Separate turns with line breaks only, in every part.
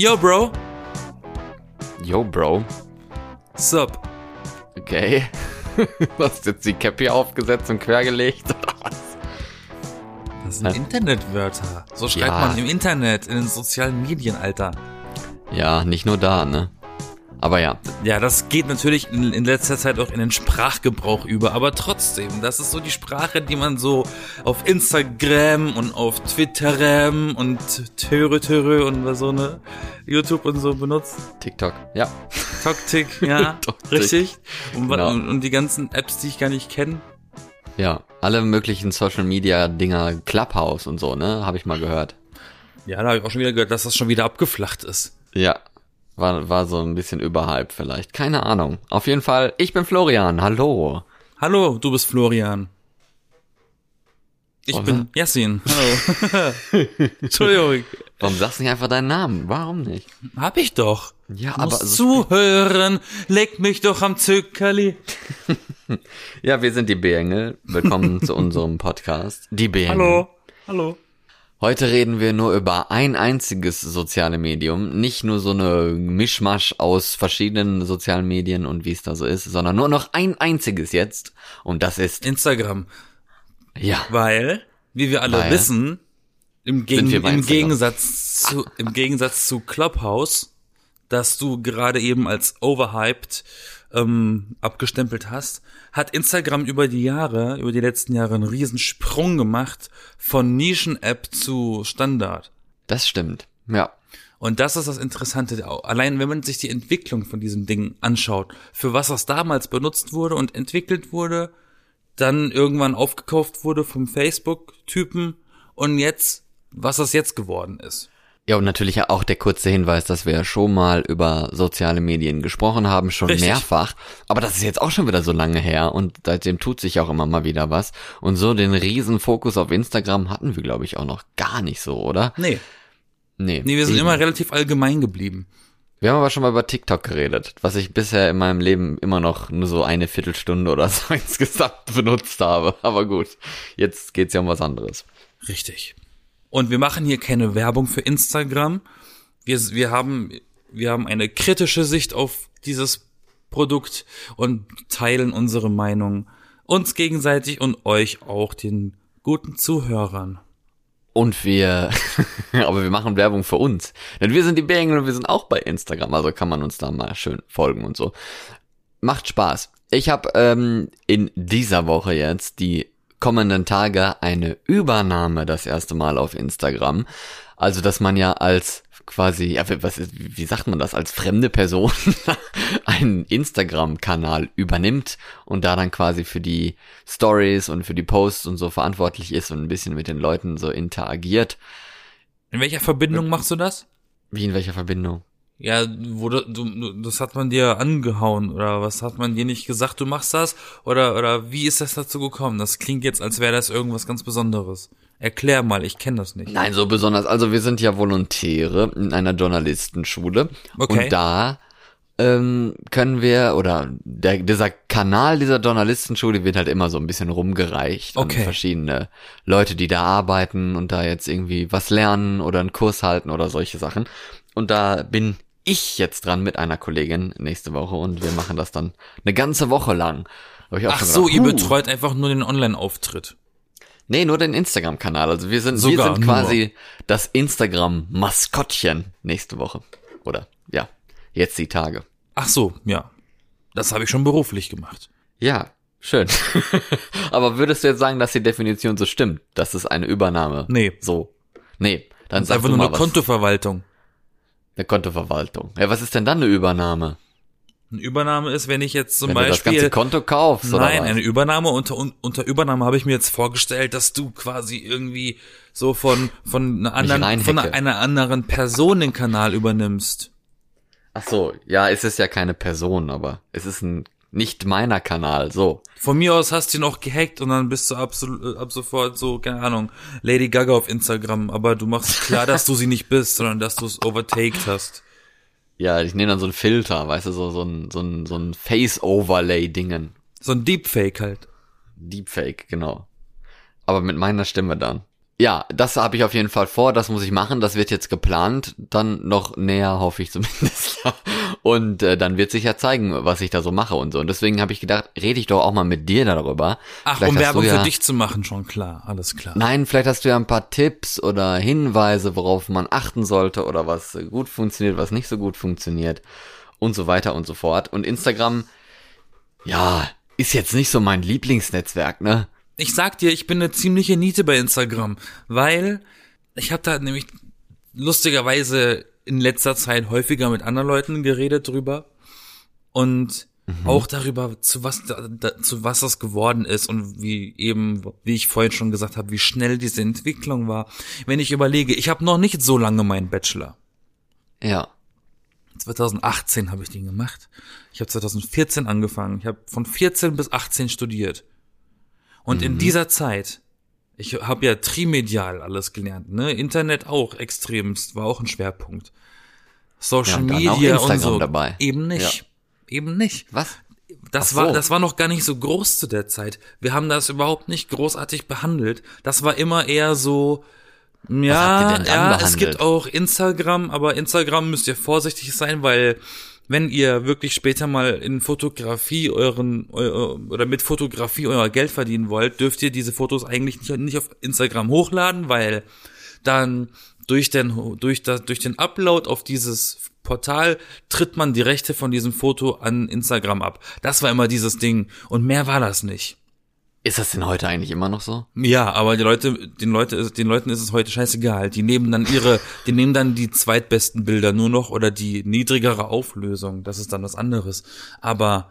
Yo, Bro.
Yo, Bro.
Sup.
Okay. Du hast jetzt die Cap hier aufgesetzt und quergelegt?
Das sind Internetwörter. So schreibt
Ja.
man im Internet, in den sozialen Medien, Alter.
Ja, nicht nur da, ne? Aber ja.
Ja, das geht natürlich in, in letzter Zeit auch in den Sprachgebrauch über, aber trotzdem, das ist so die Sprache, die man so auf Instagram und auf Twitterem und Töre Töre und was so ne YouTube und so benutzt.
TikTok. Ja.
Toktik, ja,
Toktik.
richtig. Und,
Genau.
und, und die ganzen Apps, die ich gar nicht kenne.
Ja. Alle möglichen Social Media Dinger, Clubhouse und so, ne? Habe ich mal gehört.
Ja, da habe ich auch schon wieder gehört, dass das schon wieder abgeflacht ist.
Ja. War, war so ein bisschen überhype vielleicht. Keine Ahnung. Auf jeden Fall, ich bin Florian. Hallo.
Hallo, du bist Florian. Ich
Oh,
bin Yassin. Hallo. Entschuldigung.
Warum sagst du nicht einfach deinen Namen? Warum nicht?
Hab ich doch.
Ja, aber so
zuhören, leck mich doch am Zückerli.
Ja, wir sind die B-Engel. Willkommen zu unserem Podcast. Die B-Engel.
Hallo, hallo.
Heute reden wir nur über ein einziges soziale Medium, nicht nur so eine Mischmasch aus verschiedenen sozialen Medien und wie es da so ist, sondern nur noch ein einziges jetzt und das ist
Instagram,
ja,
weil, wie wir alle
Weil?
wissen, im, Gegen
wir
im. Gegensatz zu im Gegensatz zu Clubhouse, das du gerade eben als overhyped ähm, abgestempelt hast, hat Instagram über die Jahre, über die letzten Jahre einen riesen Sprung gemacht von Nischen-App zu Standard.
das stimmt. Ja.
Und das ist das Interessante. Allein wenn man sich die Entwicklung von diesem Ding anschaut, für was das damals benutzt wurde und entwickelt wurde, dann irgendwann aufgekauft wurde vom Facebook-Typen und jetzt, was das jetzt geworden ist.
Ja, und natürlich auch der kurze Hinweis, dass wir schon mal über soziale Medien gesprochen haben, schon
Richtig.
mehrfach. Aber das ist jetzt auch schon wieder so lange her und seitdem tut sich auch immer mal wieder was. Und so den riesen Fokus auf Instagram hatten wir, glaube ich, auch noch gar nicht so, oder?
Nee,
Nee.
nee, wir sind
Eben.
immer relativ allgemein geblieben.
Wir haben aber schon mal über TikTok geredet, was ich bisher in meinem Leben immer noch nur so eine Viertelstunde oder so insgesamt benutzt habe. Aber gut, jetzt geht's ja um was anderes.
Richtig. Und wir machen hier keine Werbung für Instagram. Wir, wir haben, wir haben eine kritische Sicht auf dieses Produkt und teilen unsere Meinung uns gegenseitig und euch auch den guten Zuhörern.
Und wir, aber wir machen Werbung für uns. Denn wir sind die Bengel und wir sind auch bei Instagram, also kann man uns da mal schön folgen und so. Macht Spaß. Ich habe ähm, in dieser Woche jetzt die kommenden Tage eine Übernahme das erste Mal auf Instagram. Also, dass man ja als quasi, ja, was ist, wie sagt man das, als fremde Person einen Instagram-Kanal übernimmt und da dann quasi für die Stories und für die Posts und so verantwortlich ist und ein bisschen mit den Leuten so interagiert.
In welcher Verbindung machst du das?
Wie in welcher Verbindung?
Ja, wo du, du, das hat man dir angehauen oder was hat man dir nicht gesagt, du machst das? Oder, oder wie ist das dazu gekommen? Das klingt jetzt, als wäre das irgendwas ganz Besonderes. Erklär mal, ich kenne das nicht.
Nein, so besonders. Also wir sind ja Volontäre in einer Journalistenschule.
Okay.
Und da ähm, können wir, oder der, dieser Kanal dieser Journalistenschule wird halt immer so ein bisschen rumgereicht
Okay.
an verschiedene Leute, die da arbeiten und da jetzt irgendwie was lernen oder einen Kurs halten oder solche Sachen. Und da bin ich jetzt dran mit einer Kollegin nächste Woche und wir machen das dann eine ganze Woche lang.
Ach
schon
so,
gedacht,
ihr betreut einfach nur den Online-Auftritt.
Nee, nur den Instagram-Kanal. Also wir sind, wir
Sogar
sind quasi das Instagram-Maskottchen nächste Woche. Oder ja, jetzt die Tage.
Ach so, ja. Das habe ich schon beruflich gemacht.
Ja, schön. Aber würdest du jetzt sagen, dass die Definition so stimmt? Das ist eine Übernahme.
Nee.
So. Nee, dann
Das ist einfach nur eine
was.
Kontoverwaltung.
Eine Kontoverwaltung. Ja, was ist denn dann eine Übernahme?
Eine Übernahme ist, wenn ich jetzt zum
Wenn du das
Beispiel.
ganze Konto kaufst
Nein, eine Übernahme unter un- unter Übernahme habe ich mir jetzt vorgestellt, dass du quasi irgendwie so von von einer anderen von einer anderen Person den Kanal übernimmst.
Ach so, ja, es ist ja keine Person, aber es ist ein nicht meiner Kanal, so.
Von mir aus hast du ihn auch gehackt und dann bist du absolut ab sofort so keine Ahnung Lady Gaga auf Instagram, aber du machst klar, dass du sie nicht bist, sondern dass du es overtaked hast.
Ja, ich nehme dann so einen Filter, weißt du, so, so ein, so ein, so ein Face-Overlay-Dingen.
So ein Deepfake halt.
Deepfake, genau. Aber mit meiner Stimme dann. Ja, das habe ich auf jeden Fall vor, das muss ich machen, das wird jetzt geplant, dann noch näher, hoffe ich zumindest. und äh, dann wird sich ja zeigen, was ich da so mache und so. Und deswegen habe ich gedacht, rede ich doch auch mal mit dir darüber.
Ach,
Vielleicht
um Werbung
ja,
für dich zu machen, schon klar, alles klar.
Nein, vielleicht hast du ja ein paar Tipps oder Hinweise, worauf man achten sollte oder was gut funktioniert, was nicht so gut funktioniert und so weiter und so fort. Und Instagram, ja, ist jetzt nicht so mein Lieblingsnetzwerk, ne?
Ich sag dir, ich bin eine ziemliche Niete bei Instagram, weil ich habe da nämlich lustigerweise in letzter Zeit häufiger mit anderen Leuten geredet drüber und auch darüber, zu was da, da, zu was das geworden ist und wie eben, wie ich vorhin schon gesagt habe, wie schnell diese Entwicklung war. Wenn ich überlege, ich habe noch nicht so lange meinen Bachelor.
Ja.
2018 habe ich den gemacht. Ich habe 2014 angefangen. Ich habe von 14 bis 18 studiert. Und in dieser Zeit, ich habe ja trimedial alles gelernt, ne? Internet auch extremst, war auch ein Schwerpunkt. Social
Ja,
Media und so.
dabei.
Eben nicht. Eben nicht.
Was?
Das
Ach
war,
so.
das war noch gar nicht so groß zu der Zeit. Wir haben das überhaupt nicht großartig behandelt. Das war immer eher so, ja, ja, es gibt auch Instagram, aber Instagram müsst ihr vorsichtig sein, weil wenn ihr wirklich später mal in Fotografie euren eu, oder mit Fotografie euer Geld verdienen wollt, dürft ihr diese Fotos eigentlich nicht, nicht auf Instagram hochladen, weil dann durch den durch das durch den Upload auf dieses Portal tritt man die Rechte von diesem Foto an Instagram ab. Das war immer dieses Ding und mehr war das nicht.
Ist das denn heute eigentlich immer noch so?
Ja, aber die Leute, den Leute, den Leuten ist es heute scheißegal. Die nehmen dann ihre, die nehmen dann die zweitbesten Bilder nur noch oder die niedrigere Auflösung. Das ist dann was anderes. Aber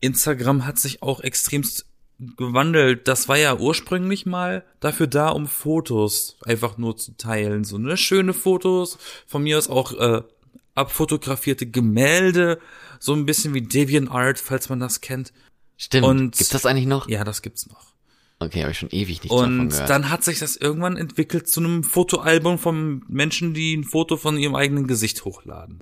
Instagram hat sich auch extremst gewandelt. Das war ja ursprünglich mal dafür da, um Fotos einfach nur zu teilen. So ne schöne Fotos, von mir aus auch äh, abfotografierte Gemälde, so ein bisschen wie DeviantArt, falls man das kennt.
Stimmt.
Und-
Gibt's das eigentlich noch?
Ja, das gibt's noch.
Okay, habe ich schon ewig nicht davon
Und dann hat sich das irgendwann entwickelt zu einem Fotoalbum von Menschen, die ein Foto von ihrem eigenen Gesicht hochladen.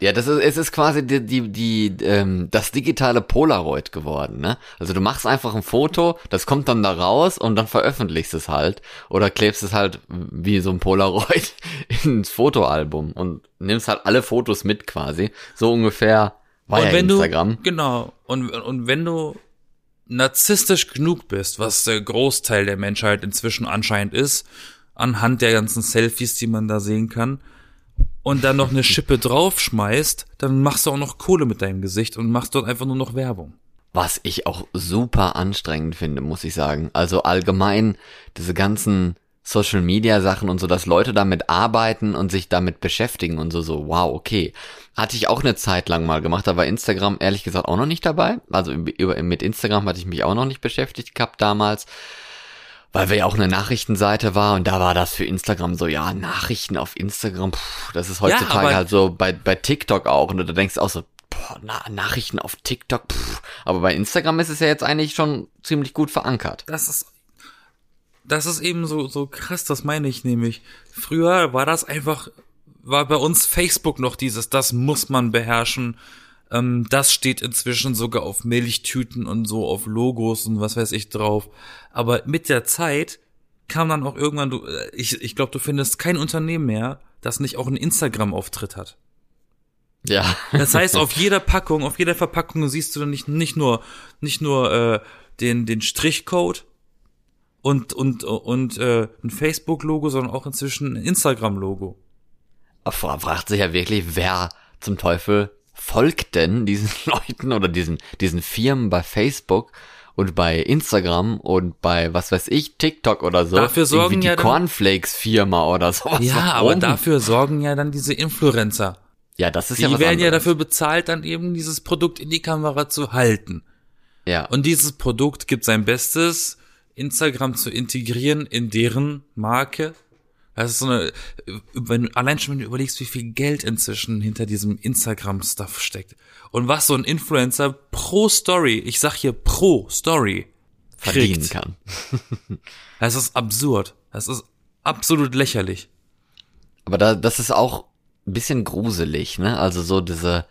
Ja, das ist, es ist quasi die, die, die, ähm, das digitale Polaroid geworden, ne? Also du machst einfach ein Foto, das kommt dann da raus und dann veröffentlichst es halt. Oder klebst es halt wie so ein Polaroid ins Fotoalbum und nimmst halt alle Fotos mit quasi. So ungefähr war
und
ja
wenn
Instagram.
du, genau, und, und wenn du narzisstisch genug bist, was der Großteil der Menschheit inzwischen anscheinend ist, anhand der ganzen Selfies, die man da sehen kann, und dann noch eine Schippe draufschmeißt, dann machst du auch noch Kohle mit deinem Gesicht und machst dort einfach nur noch Werbung.
Was ich auch super anstrengend finde, muss ich sagen. Also allgemein diese ganzen Social Media Sachen und so, dass Leute damit arbeiten und sich damit beschäftigen und so, so, wow, okay. Hatte ich auch eine Zeit lang mal gemacht, da war Instagram ehrlich gesagt auch noch nicht dabei. Also über, mit Instagram hatte ich mich auch noch nicht beschäftigt gehabt damals. Weil wir ja auch eine Nachrichtenseite war und da war das für Instagram so, ja, Nachrichten auf Instagram, pff, das ist heutzutage
aber-
halt so bei, bei TikTok auch. Und da denkst du auch so, boah, na, Nachrichten auf TikTok, pff. aber bei Instagram ist es ja jetzt eigentlich schon ziemlich gut verankert.
das ist das ist eben so so krass, das meine ich nämlich. Früher war das einfach war bei uns Facebook noch dieses das muss man beherrschen. Ähm, das steht inzwischen sogar auf Milchtüten und so auf Logos und was weiß ich drauf. Aber mit der Zeit kam dann auch irgendwann du äh, ich ich glaube, du findest kein Unternehmen mehr, das nicht auch einen Instagram Auftritt hat.
Ja.
Das heißt, auf jeder Packung, auf jeder Verpackung siehst du dann nicht, nicht nur, nicht nur äh, den, den Strichcode und, und, und äh, ein Facebook-Logo, sondern auch inzwischen ein Instagram-Logo.
Aber fragt sich ja wirklich, wer zum Teufel folgt denn diesen Leuten oder diesen, diesen Firmen bei Facebook und bei Instagram und bei, was weiß ich, TikTok oder so.
Dafür sorgen
Irgendwie die
ja
Cornflakes-Firma oder sowas.
Ja, aber
Warum?
dafür sorgen ja dann diese Influencer.
Ja, das ist
Die
ja was
werden ja
anderes.
dafür bezahlt, dann eben dieses Produkt in die Kamera zu halten.
Ja.
Und dieses Produkt gibt sein Bestes, Instagram zu integrieren in deren Marke. Das ist so eine, wenn du, allein schon wenn du überlegst, wie viel Geld inzwischen hinter diesem Instagram-Stuff steckt. Und was so ein Influencer pro Story, ich sag hier pro Story,
verdienen
kriegt.
kann.
Das ist absurd. Das ist absolut lächerlich.
Aber da, das ist auch ein bisschen gruselig, ne? Also so diese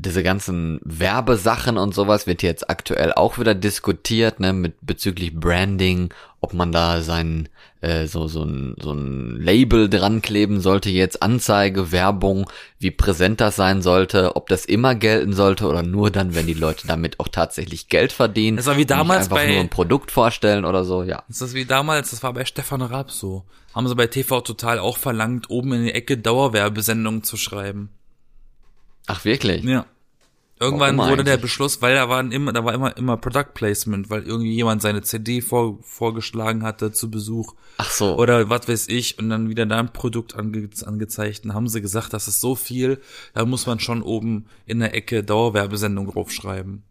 diese ganzen Werbesachen und sowas wird jetzt aktuell auch wieder diskutiert, ne, mit bezüglich Branding, ob man da sein äh, so so ein so ein Label dran kleben sollte jetzt Anzeige, Werbung, wie präsent das sein sollte, ob das immer gelten sollte oder nur dann, wenn die Leute damit auch tatsächlich Geld verdienen.
Das war wie damals
einfach
bei-
nur ein Produkt vorstellen oder so, ja.
Das ist wie damals, das war bei Stefan Raab so. Haben sie bei TV Total auch verlangt, oben in die Ecke Dauerwerbesendungen zu schreiben.
Ach wirklich?
Ja. Irgendwann wurde der
eigentlich?
Beschluss, weil da waren immer, da war immer, immer Product Placement, weil irgendwie jemand seine CD vor, vorgeschlagen hatte zu Besuch.
Ach so.
Oder was weiß ich, und dann wieder da ein Produkt ange, angezeigt. Und haben sie gesagt, das ist so viel, da muss man schon oben in der Ecke Dauerwerbesendung draufschreiben.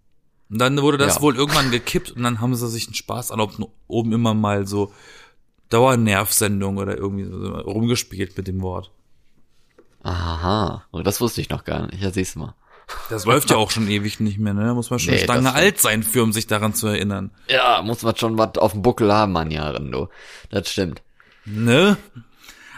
Und dann wurde das
Ja.
wohl irgendwann gekippt und dann haben sie sich einen Spaß erlaubt, oben immer mal so Dauernervsendung oder irgendwie so rumgespielt mit dem Wort.
Aha. Oh, das wusste ich noch gar nicht. Ja, siehst du mal.
Das läuft ja auch schon ewig nicht mehr, ne? Da muss man schon
Nee,
Stange alt sein für, um sich daran zu erinnern.
Ja, muss man schon was auf dem Buckel haben an Jahren, du. Das stimmt.
Ne?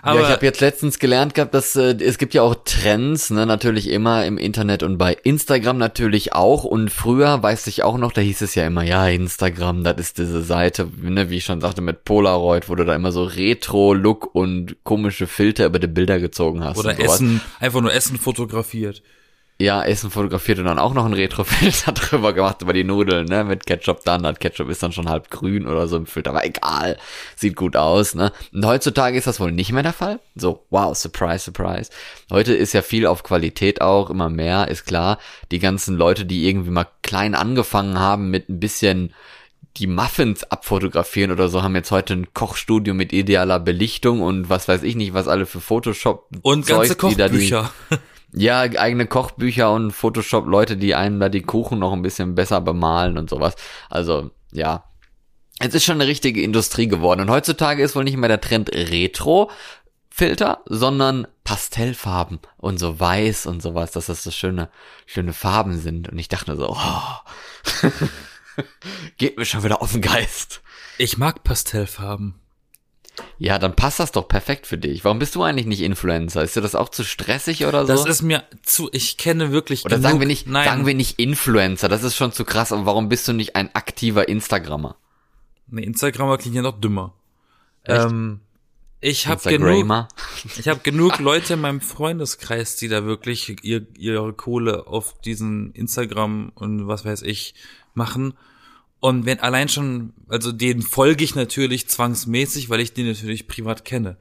Aber
ja, ich habe jetzt letztens gelernt gehabt, dass äh, es gibt ja auch Trends, ne, natürlich immer im Internet und bei Instagram natürlich auch. Und früher weiß ich auch noch, da hieß es ja immer, ja, Instagram, das ist diese Seite, ne, wie ich schon sagte, mit Polaroid, wo du da immer so Retro-Look und komische Filter über die Bilder gezogen hast.
oder. Essen, einfach nur Essen fotografiert.
Ja, Essen fotografiert und dann auch noch ein Retrofilter drüber gemacht über die Nudeln, ne, mit Ketchup dann. Das Ketchup ist dann schon halb grün oder so im Filter, aber egal. Sieht gut aus, ne. Und heutzutage ist das wohl nicht mehr der Fall. So, wow, surprise, surprise. Heute ist ja viel auf Qualität auch, immer mehr, ist klar. Die ganzen Leute, die irgendwie mal klein angefangen haben mit ein bisschen die Muffins abfotografieren oder so, haben jetzt heute ein Kochstudio mit idealer Belichtung und was weiß ich nicht, was alle für Photoshop
Und ganze
Zeugs, die da die-
Kochbücher.
ja, eigene Kochbücher und Photoshop-Leute, die einem da die Kuchen noch ein bisschen besser bemalen und sowas. Also, ja. Es ist schon eine richtige Industrie geworden. Und heutzutage ist wohl nicht mehr der Trend Retro-Filter, sondern Pastellfarben und so weiß und sowas, dass das so schöne, schöne Farben sind. Und ich dachte so, oh, geht mir schon wieder auf den Geist.
Ich mag Pastellfarben.
Ja, dann passt das doch perfekt für dich. Warum bist du eigentlich nicht Influencer? Ist dir das auch zu stressig oder so?
Das ist mir zu, ich kenne wirklich
Oder
genug,
sagen wir nicht,
nein,
sagen wir nicht Influencer, das ist schon zu krass. Aber warum bist du nicht ein aktiver Instagrammer?
nee, Instagramer klingt ja noch dümmer.
Echt?
Ähm, ich habe genug,
Instagrammer?
ich habe genug Leute in meinem Freundeskreis, die da wirklich ihr, ihre Kohle auf diesen Instagram und was weiß ich machen. Und wenn allein schon, also denen folge ich natürlich zwangsmäßig, weil ich die natürlich privat kenne.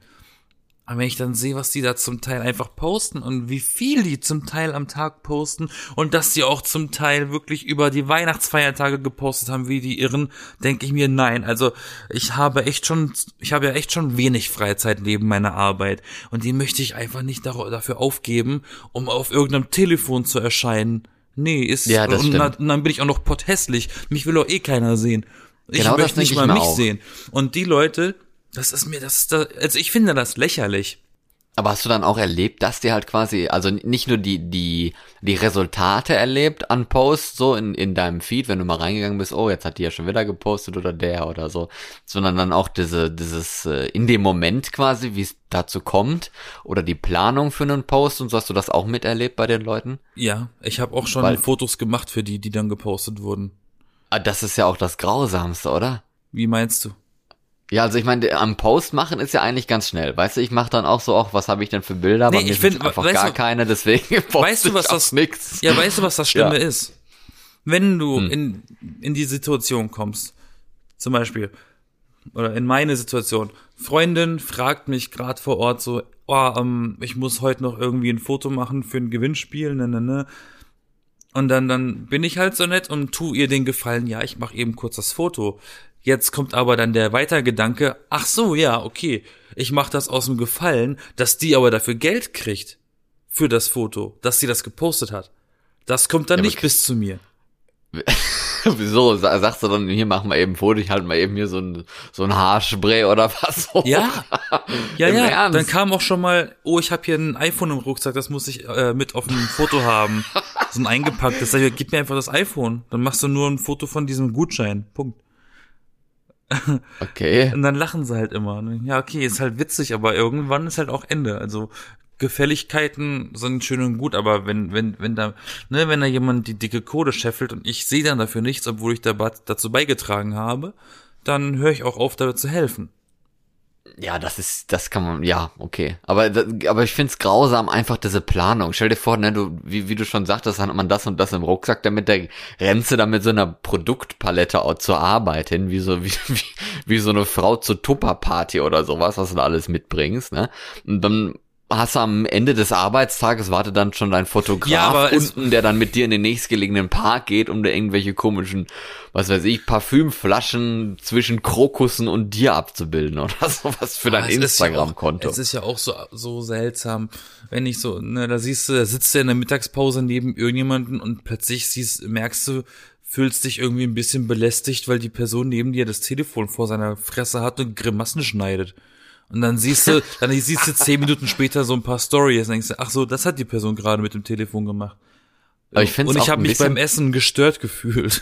Aber wenn ich dann sehe, was die da zum Teil einfach posten und wie viel die zum Teil am Tag posten und dass die auch zum Teil wirklich über die Weihnachtsfeiertage gepostet haben, wie die Irren, denke ich mir, nein. Also ich habe echt schon, ich habe ja echt schon wenig Freizeit neben meiner Arbeit und die möchte ich einfach nicht dafür aufgeben, um auf irgendeinem Telefon zu erscheinen. Nee, ist,
Ja, das
und, und dann bin ich auch noch potthässlich. Mich will doch eh keiner sehen. Ich
Genau das
möchte nicht mal mich
auch.
sehen. Und die Leute, das ist mir, das ist da, also ich finde das lächerlich.
Aber hast du dann auch erlebt, dass dir halt quasi, also nicht nur die, die, die Resultate erlebt an Posts, so in, in deinem Feed, wenn du mal reingegangen bist, oh, jetzt hat die ja schon wieder gepostet oder der oder so, sondern dann auch diese, dieses, äh, in dem Moment quasi, wie es dazu kommt, oder die Planung für einen Post und so, hast du das auch miterlebt bei den Leuten?
Ja, ich habe auch schon
Weil-
Fotos gemacht für die, die dann gepostet wurden.
Ah, das ist ja auch das Grausamste, oder?
Wie meinst du?
Ja, also ich meine, am Post machen ist ja eigentlich ganz schnell. Weißt du, ich mache dann auch so, auch was habe ich denn für Bilder?
Nee, ich
sind
find,
einfach
weißt
gar
du-
keine, deswegen
Weißt du, was das-
nix.
Ja, weißt du, was das Schlimme
Ja.
ist? Wenn du
Hm.
in, in die Situation kommst, zum Beispiel, oder in meine Situation, Freundin fragt mich gerade vor Ort so, oh, ähm, ich muss heute noch irgendwie ein Foto machen für ein Gewinnspiel, ne, ne, ne. Und dann, dann bin ich halt so nett und tu ihr den Gefallen, ja, ich mache eben kurz das Foto. Jetzt kommt aber dann der Weitergedanke, ach so, ja, okay, ich mache das aus dem Gefallen, dass die aber dafür Geld kriegt für das Foto, dass sie das gepostet hat. Das kommt dann
Ja,
nicht bis zu mir.
Wieso? Sa- Sagst du dann, hier mach mal eben ein Foto, ich halt mal eben hier so ein, so ein Haarspray oder was? hoch?
Ja, ja,
Im
ja.
Ernst?
Dann kam auch schon mal, oh, ich habe hier ein iPhone im Rucksack, das muss ich äh, mit auf dem Foto haben. So ein eingepacktes. Sag ich, gib mir einfach das iPhone. Dann machst du nur ein Foto von diesem Gutschein. Punkt.
Okay.
Und dann lachen sie halt immer. ne? Ja, okay, ist halt witzig, aber irgendwann ist halt auch Ende. Also Gefälligkeiten sind schön und gut, aber wenn, wenn, wenn da, ne, wenn da jemand die dicke Kohle scheffelt und ich sehe dann dafür nichts, obwohl ich da, dazu beigetragen habe, dann höre ich auch auf, damit zu helfen.
Ja, das ist, das kann man, ja, okay. Aber, aber ich find's grausam, einfach diese Planung. Stell dir vor, ne, du, wie, wie du schon sagtest, hat man das und das im Rucksack, damit der rennst du da mit so einer Produktpalette auch zur Arbeit hin, wie so, wie, wie, wie so eine Frau zur Tupperparty oder sowas, was du da alles mitbringst, ne? Und dann hast du am Ende des Arbeitstages wartet dann schon dein Fotograf
ja,
unten, der dann mit dir in den nächstgelegenen Park geht, um da irgendwelche komischen, was weiß ich, Parfümflaschen zwischen Krokussen und dir abzubilden oder sowas für dein Instagram-Konto.
Ja es ist ja auch so, so seltsam, wenn ich so, ne, da siehst du, da sitzt du in der Mittagspause neben irgendjemanden und plötzlich siehst, merkst du, fühlst dich irgendwie ein bisschen belästigt, weil die Person neben dir das Telefon vor seiner Fresse hat und Grimassen schneidet. Und dann siehst du, dann siehst du zehn Minuten später so ein paar Stories und denkst du, ach so, das hat die Person gerade mit dem Telefon gemacht.
Aber ich find's
und ich habe mich beim Essen gestört gefühlt.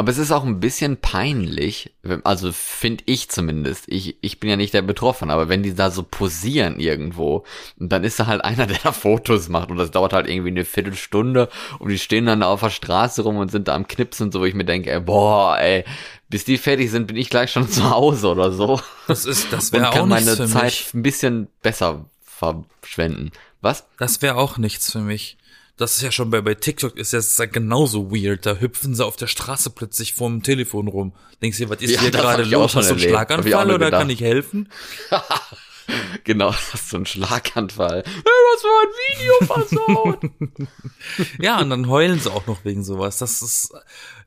Aber es ist auch ein bisschen peinlich, also finde ich zumindest. Ich, ich bin ja nicht der Betroffene, aber wenn die da so posieren irgendwo, dann ist da halt einer, der da Fotos macht und das dauert halt irgendwie eine Viertelstunde und die stehen dann da auf der Straße rum und sind da am Knipsen, so wo ich mir denke, ey, boah, ey, bis die fertig sind, bin ich gleich schon zu Hause oder so.
Das ist, das wäre auch
nichts
für
Zeit
mich.
ein bisschen besser verschwenden. Was?
Das wäre auch nichts für mich. Das ist ja schon bei, bei TikTok ist ja genauso weird. Da hüpfen sie auf der Straße plötzlich vorm Telefon rum. Denkst du, was ist
Ja,
hier
das
gerade los? Hast du einen Schlaganfall oder kann ich helfen?
genau, das ist so ein Schlaganfall. Hey, was war ein Video versaut?
Ja, und dann heulen sie auch noch wegen sowas. Das ist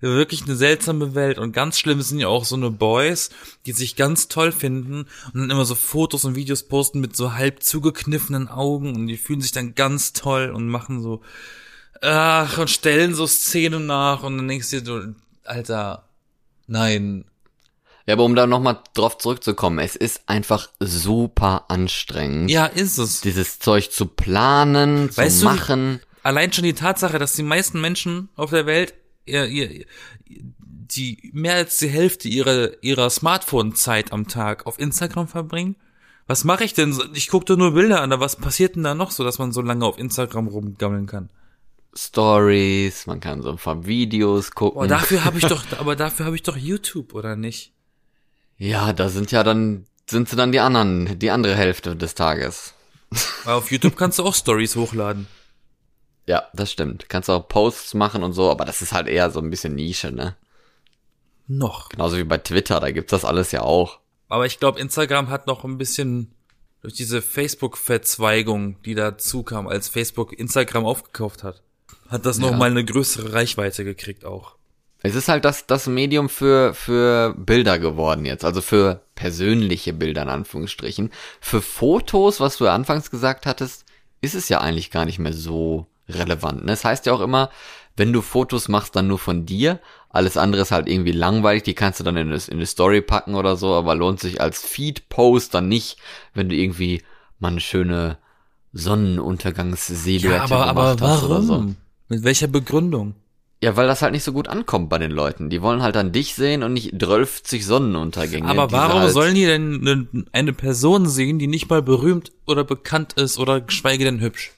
wirklich eine seltsame Welt. Und ganz schlimm sind ja auch so eine Boys, die sich ganz toll finden und dann immer so Fotos und Videos posten mit so halb zugekniffenen Augen und die fühlen sich dann ganz toll und machen so, ach, und stellen so Szenen nach und dann denkst du dir, Alter, nein.
Ja, aber um da nochmal drauf zurückzukommen, es ist einfach super anstrengend.
Ja, ist es.
Dieses Zeug zu planen, zu
Weißt du,
machen.
Allein schon die Tatsache, dass die meisten Menschen auf der Welt ihr, ihr, die mehr als die Hälfte ihrer, ihrer Smartphone-Zeit am Tag auf Instagram verbringen. Was mache ich denn? so? Ich gucke doch nur Bilder an, aber was passiert denn da noch so, dass man so lange auf Instagram rumgammeln kann?
Stories, man kann so ein paar Videos gucken.
Oh, dafür habe ich doch, aber dafür habe ich doch YouTube, oder nicht?
Ja, da sind ja dann, sind sie dann die anderen, die andere Hälfte des Tages.
Weil auf YouTube kannst du auch Stories hochladen.
Ja, das stimmt. Kannst auch Posts machen und so, aber das ist halt eher so ein bisschen Nische, ne?
Noch.
Genauso wie bei Twitter, da gibt's das alles ja auch.
Aber ich glaube, Instagram hat noch ein bisschen durch diese Facebook-Verzweigung, die dazu kam, als Facebook Instagram aufgekauft hat, hat das noch
Ja.
mal eine größere Reichweite gekriegt auch.
Es ist halt das, das Medium für, für Bilder geworden jetzt, also für persönliche Bilder in Anführungsstrichen. Für Fotos, was du ja anfangs gesagt hattest, ist es ja eigentlich gar nicht mehr so relevant. Ne? Es heißt ja auch immer, wenn du Fotos machst, dann nur von dir. Alles andere ist halt irgendwie langweilig, die kannst du dann in eine, in eine Story packen oder so, aber lohnt sich als Feed-Post dann nicht, wenn du irgendwie mal eine schöne Sonnenuntergangssilhouette
Ja, aber, aber warum?
oder so.
Mit welcher Begründung?
Ja, weil das halt nicht so gut ankommt bei den Leuten. Die wollen halt dann dich sehen und nicht 12 Sonnenuntergänge.
Aber warum
halt,
sollen die denn eine, eine Person sehen, die nicht mal berühmt oder bekannt ist oder geschweige denn hübsch?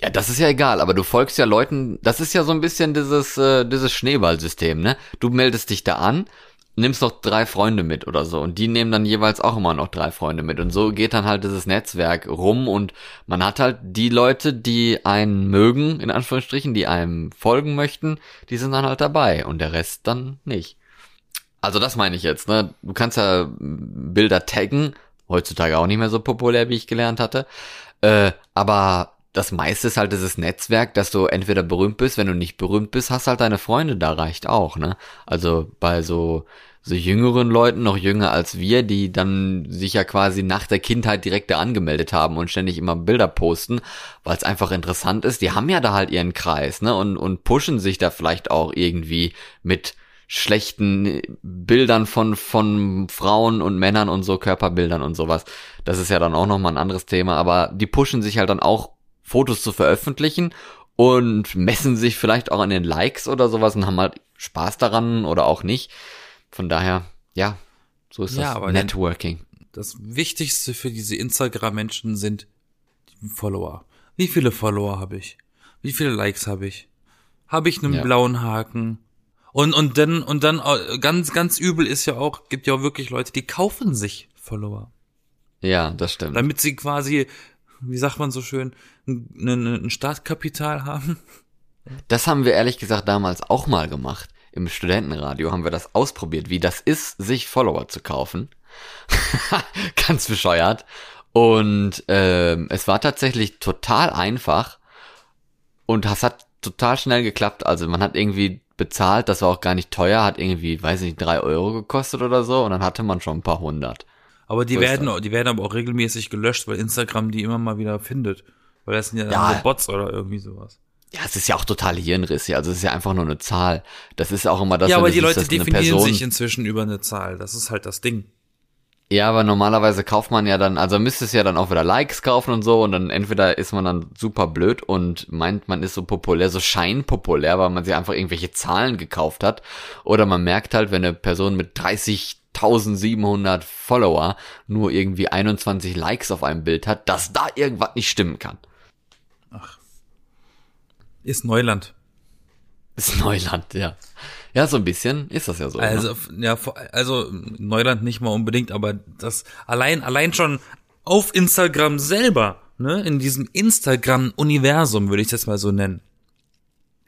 Ja, das ist ja egal, aber du folgst ja Leuten, das ist ja so ein bisschen dieses, äh, dieses Schneeballsystem, ne? Du meldest dich da an, nimmst noch drei Freunde mit oder so. Und die nehmen dann jeweils auch immer noch drei Freunde mit. Und so geht dann halt dieses Netzwerk rum. Und man hat halt die Leute, die einen mögen, in Anführungsstrichen, die einem folgen möchten, die sind dann halt dabei. Und der Rest dann nicht. Also das meine ich jetzt, ne? Du kannst ja Bilder taggen, heutzutage auch nicht mehr so populär, wie ich gelernt hatte, äh, aber das meiste ist halt dieses Netzwerk, dass du entweder berühmt bist, wenn du nicht berühmt bist, hast halt deine Freunde, da reicht auch, ne? Also bei so so jüngeren Leuten, noch jünger als wir, die dann sich ja quasi nach der Kindheit direkt da angemeldet haben und ständig immer Bilder posten, weil es einfach interessant ist. Die haben ja da halt ihren Kreis, ne? Und, und pushen sich da vielleicht auch irgendwie mit schlechten Bildern von, von Frauen und Männern und so, Körperbildern und sowas. Das ist ja dann auch nochmal ein anderes Thema, aber die pushen sich halt dann auch, Fotos zu veröffentlichen und messen sich vielleicht auch an den Likes oder sowas und haben halt Spaß daran oder auch nicht. Von daher, ja, so ist
Ja,
das Networking.
Das Wichtigste für diese Instagram-Menschen sind Follower? Wie viele Follower habe ich? Wie viele Likes habe ich? Habe ich einen
Ja.
blauen Haken? Und, und dann, und dann, äh, ganz, ganz übel ist ja auch, gibt ja auch wirklich Leute, die kaufen sich Follower.
Ja, das stimmt.
Damit sie quasi, wie sagt man so schön, ein, ein Startkapital haben.
Das haben wir ehrlich gesagt damals auch mal gemacht. Im Studentenradio haben wir das ausprobiert, wie das ist, sich Follower zu kaufen. Ganz bescheuert. Und ähm, es war tatsächlich total einfach und das hat total schnell geklappt. Also man hat irgendwie bezahlt, das war auch gar nicht teuer, hat irgendwie, weiß nicht, drei Euro gekostet oder so und dann hatte man schon ein paar hundert.
Aber die
So
werden, die werden aber auch regelmäßig gelöscht, weil Instagram die immer mal wieder findet. Weil das sind ja,
Ja.
Bots oder irgendwie sowas.
Ja, es ist ja auch total hirnrissig, also es ist ja einfach nur eine Zahl. Das ist auch immer das,
ja,
wenn
aber die Leute definieren
Person
sich inzwischen über eine Zahl. Das ist halt das Ding.
Ja, aber normalerweise kauft man ja dann, also müsste es ja dann auch wieder Likes kaufen und so und dann entweder ist man dann super blöd und meint, man ist so populär, so scheinpopulär, weil man sich einfach irgendwelche Zahlen gekauft hat oder man merkt halt, wenn eine Person mit 30.700 Follower nur irgendwie 21 Likes auf einem Bild hat, dass da irgendwas nicht stimmen kann.
Ist Neuland.
Ist Neuland, ja. Ja, so ein bisschen ist das ja so.
Also,
ne?
ja, also Neuland nicht mal unbedingt, aber das allein, allein schon auf Instagram selber, ne, in diesem Instagram-Universum, würde ich das mal so nennen.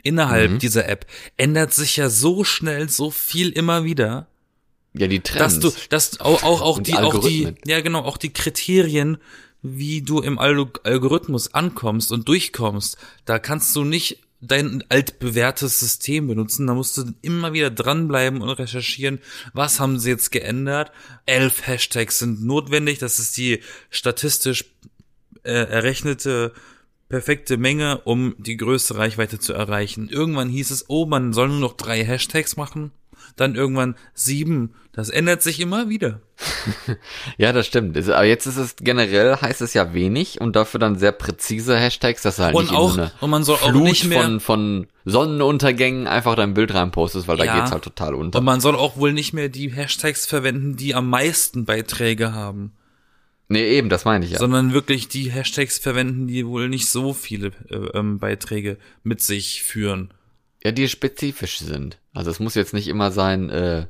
Innerhalb dieser App ändert sich ja so schnell so viel immer wieder,
Ja, die Trends.
dass du, dass auch, auch, auch die, auch die, ja genau, auch die Kriterien, wie du im Al Algorithmus ankommst und durchkommst, da kannst du nicht dein altbewährtes System benutzen, da musst du immer wieder dranbleiben und recherchieren, was haben sie jetzt geändert. Elf Hashtags sind notwendig, das ist die statistisch äh, errechnete perfekte Menge, um die größte Reichweite zu erreichen. Irgendwann hieß es, oh, man soll nur noch drei Hashtags machen, dann irgendwann sieben. Das ändert sich immer wieder.
Ja, das stimmt. Aber jetzt ist es generell, heißt es ja wenig und dafür dann sehr präzise Hashtags, dass halt
Und
nicht
auch-
so eine
und man soll auch
Flut
nicht mehr-
von, von Sonnenuntergängen einfach dein Bild reinpostest, weil da
Ja.
geht's halt total unter.
Und man soll auch wohl nicht mehr die Hashtags verwenden, die am meisten Beiträge haben,
nee, eben, das meine ich ja.
sondern wirklich die Hashtags verwenden, die wohl nicht so viele äh, ähm, Beiträge mit sich führen.
Ja, die spezifisch sind. Also es muss jetzt nicht immer sein, äh,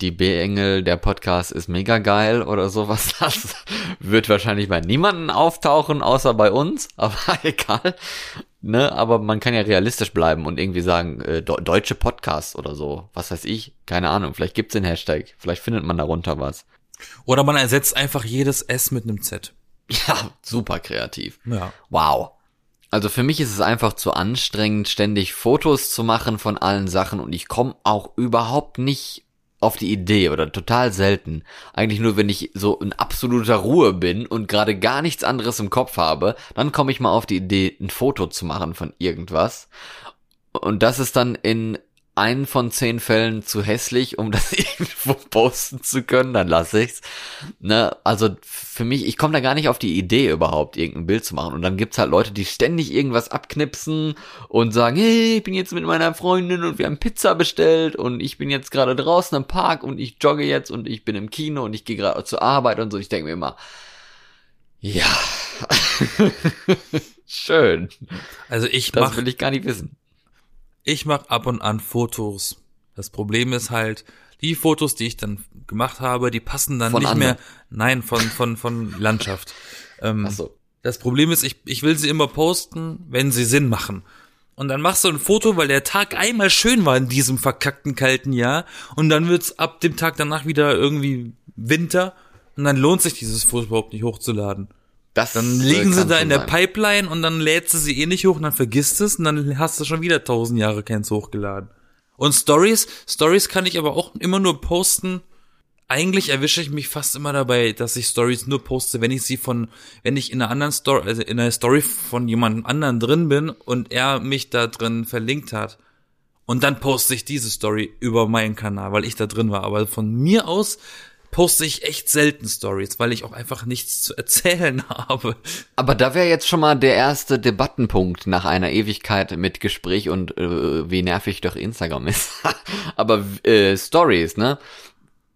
die B-Engel, der Podcast ist mega geil oder sowas. Das wird wahrscheinlich bei niemanden auftauchen, außer bei uns, aber egal. Ne, aber man kann ja realistisch bleiben und irgendwie sagen, äh, de deutsche Podcasts oder so. Was weiß ich? Keine Ahnung. Vielleicht gibt's den Hashtag. Vielleicht findet man darunter was.
Oder man ersetzt einfach jedes S mit einem Z.
Ja, super kreativ.
Ja.
Wow. Also für mich ist es einfach zu anstrengend, ständig Fotos zu machen von allen Sachen und ich komme auch überhaupt nicht auf die Idee oder total selten. Eigentlich nur, wenn ich so in absoluter Ruhe bin und gerade gar nichts anderes im Kopf habe, dann komme ich mal auf die Idee, ein Foto zu machen von irgendwas. Und das ist dann in einen von zehn Fällen zu hässlich, um das irgendwo posten zu können, dann lasse ich's. Ne, also für mich, ich komme da gar nicht auf die Idee überhaupt, irgendein Bild zu machen. Und dann gibt's halt Leute, die ständig irgendwas abknipsen und sagen, hey, ich bin jetzt mit meiner Freundin und wir haben Pizza bestellt und ich bin jetzt gerade draußen im Park und ich jogge jetzt und ich bin im Kino und ich gehe gerade zur Arbeit und so. Ich denke mir immer, ja, schön.
Also ich
Das
mach,
will ich gar nicht wissen.
Ich mach ab und an Fotos. Das Problem ist halt, die Fotos, die ich dann gemacht habe, die passen dann
Von
nicht
anderen.
mehr, nein, von, von, von Landschaft. Ähm,
Ach so.
Das Problem ist, ich, ich will sie immer posten, wenn sie Sinn machen. Und dann machst du ein Foto, weil der Tag einmal schön war in diesem verkackten kalten Jahr. Und dann wird's ab dem Tag danach wieder irgendwie Winter. Und dann lohnt sich dieses Foto überhaupt nicht hochzuladen.
Das,
Dann liegen sie da in der
sein.
Pipeline und dann lädst du sie eh nicht hoch und dann vergisst es und dann hast du schon wieder tausend Jahre keins hochgeladen. Und Stories, Stories kann ich aber auch immer nur posten. Eigentlich erwische ich mich fast immer dabei, dass ich Stories nur poste, wenn ich sie von, wenn ich in einer anderen Story, also in einer Story von jemandem anderen drin bin und er mich da drin verlinkt hat. Und dann poste ich diese Story über meinen Kanal, weil ich da drin war. Aber von mir aus poste ich echt selten Stories, weil ich auch einfach nichts zu erzählen habe.
Aber da wäre jetzt schon mal der erste Debattenpunkt nach einer Ewigkeit mit Gespräch und äh, wie nervig doch Instagram ist. Aber äh, Stories, ne?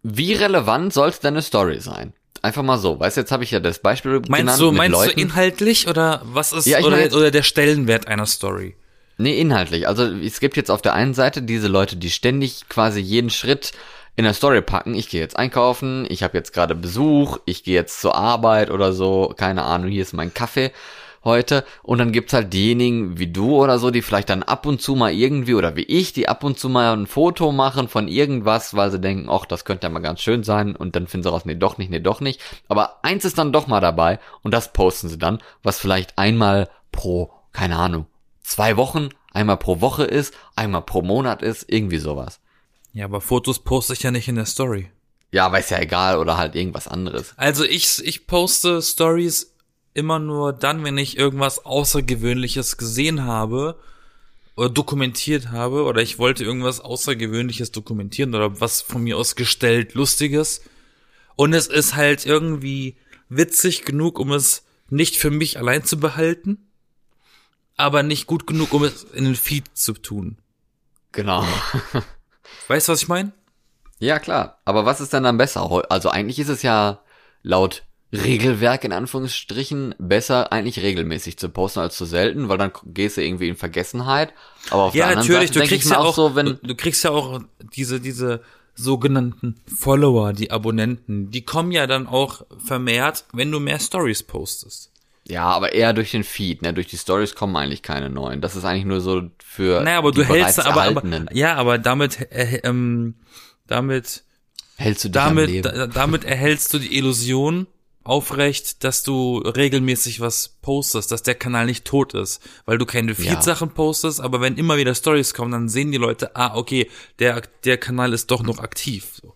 Wie relevant sollte deine Story sein? Einfach mal so. Weißt du, jetzt habe ich ja das Beispiel
Meinst
genannt
du, meinst
Leuten.
du inhaltlich oder was ist
Ja,
oder, oder der Stellenwert einer Story?
Nee, inhaltlich. Also es gibt jetzt auf der einen Seite diese Leute, die ständig quasi jeden Schritt in der Story packen. Ich gehe jetzt einkaufen, ich habe jetzt gerade Besuch, ich gehe jetzt zur Arbeit oder so, keine Ahnung, hier ist mein Kaffee heute. Und dann gibt's halt diejenigen wie du oder so, die vielleicht dann ab und zu mal irgendwie oder wie ich, die ab und zu mal ein Foto machen von irgendwas, weil sie denken, ach, das könnte ja mal ganz schön sein und dann finden sie raus, nee, doch nicht, nee, doch nicht. Aber eins ist dann doch mal dabei und das posten sie dann, was vielleicht einmal pro, keine Ahnung, zwei Wochen, einmal pro Woche ist, einmal pro Monat ist, irgendwie sowas.
Ja, aber Fotos poste ich ja nicht in der Story.
Ja, aber ist ja egal oder halt irgendwas anderes.
Also ich, ich poste Stories immer nur dann, wenn ich irgendwas Außergewöhnliches gesehen habe oder dokumentiert habe oder ich wollte irgendwas Außergewöhnliches dokumentieren oder was von mir aus gestellt Lustiges. Und es ist halt irgendwie witzig genug, um es nicht für mich allein zu behalten, aber nicht gut genug, um es in den Feed zu tun.
Genau.
Weißt du, was ich meine?
Ja, klar. Aber was ist denn dann besser? Also eigentlich ist es ja laut Regelwerk in Anführungsstrichen besser, eigentlich regelmäßig zu posten als zu selten, weil dann gehst du irgendwie in Vergessenheit. Aber auf
Ja,
der anderen
natürlich,
Seite
du kriegst ja
auch
auch,
so, wenn,
du, du kriegst ja auch diese, diese sogenannten Follower, die Abonnenten, die kommen ja dann auch vermehrt, wenn du mehr Stories postest.
Ja, aber eher durch den Feed, ne, durch die Stories kommen eigentlich keine neuen. Das ist eigentlich nur so für
Naja, aber
die
du hältst,
bereits
aber, aber, ja, aber damit, äh, ähm, damit,
hältst du dich am
damit, da, damit erhältst du die Illusion aufrecht, dass du regelmäßig was postest, dass der Kanal nicht tot ist, weil du keine Feed-Sachen postest, aber wenn immer wieder Stories kommen, dann sehen die Leute, ah, okay, der, der Kanal ist doch noch aktiv. So.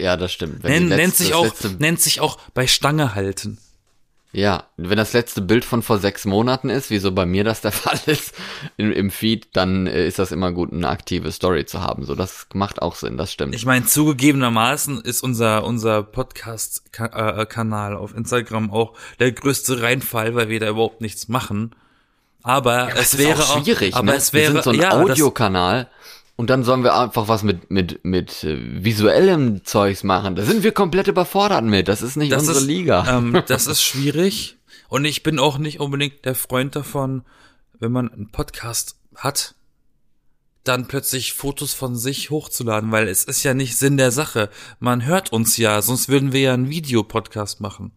Ja, das stimmt. Wenn
Nennt,
die
nennt
letzte-
sich auch,
letzte
nennt sich auch bei Stange halten.
Ja, wenn das letzte Bild von vor sechs Monaten ist, wie so bei mir das der Fall ist, im, im Feed, dann äh, ist das immer gut, eine aktive Story zu haben. So, das macht auch Sinn, das stimmt.
Ich meine, zugegebenermaßen ist unser, unser Podcast-Kanal auf Instagram auch der größte Reinfall, weil wir da überhaupt nichts machen. Aber
Das
es wäre
auch schwierig,
aber
ne?
es wäre,
wir sind so ein
ja,
Audiokanal und dann sollen wir einfach was mit mit mit äh, visuellem Zeugs machen. Da sind wir komplett überfordert mit. Das ist nicht
das
unsere
ist,
Liga.
Ähm, das ist schwierig. Und ich bin auch nicht unbedingt der Freund davon, wenn man einen Podcast hat, dann plötzlich Fotos von sich hochzuladen, weil es ist ja nicht Sinn der Sache. Man hört uns ja, sonst würden wir ja einen Videopodcast machen.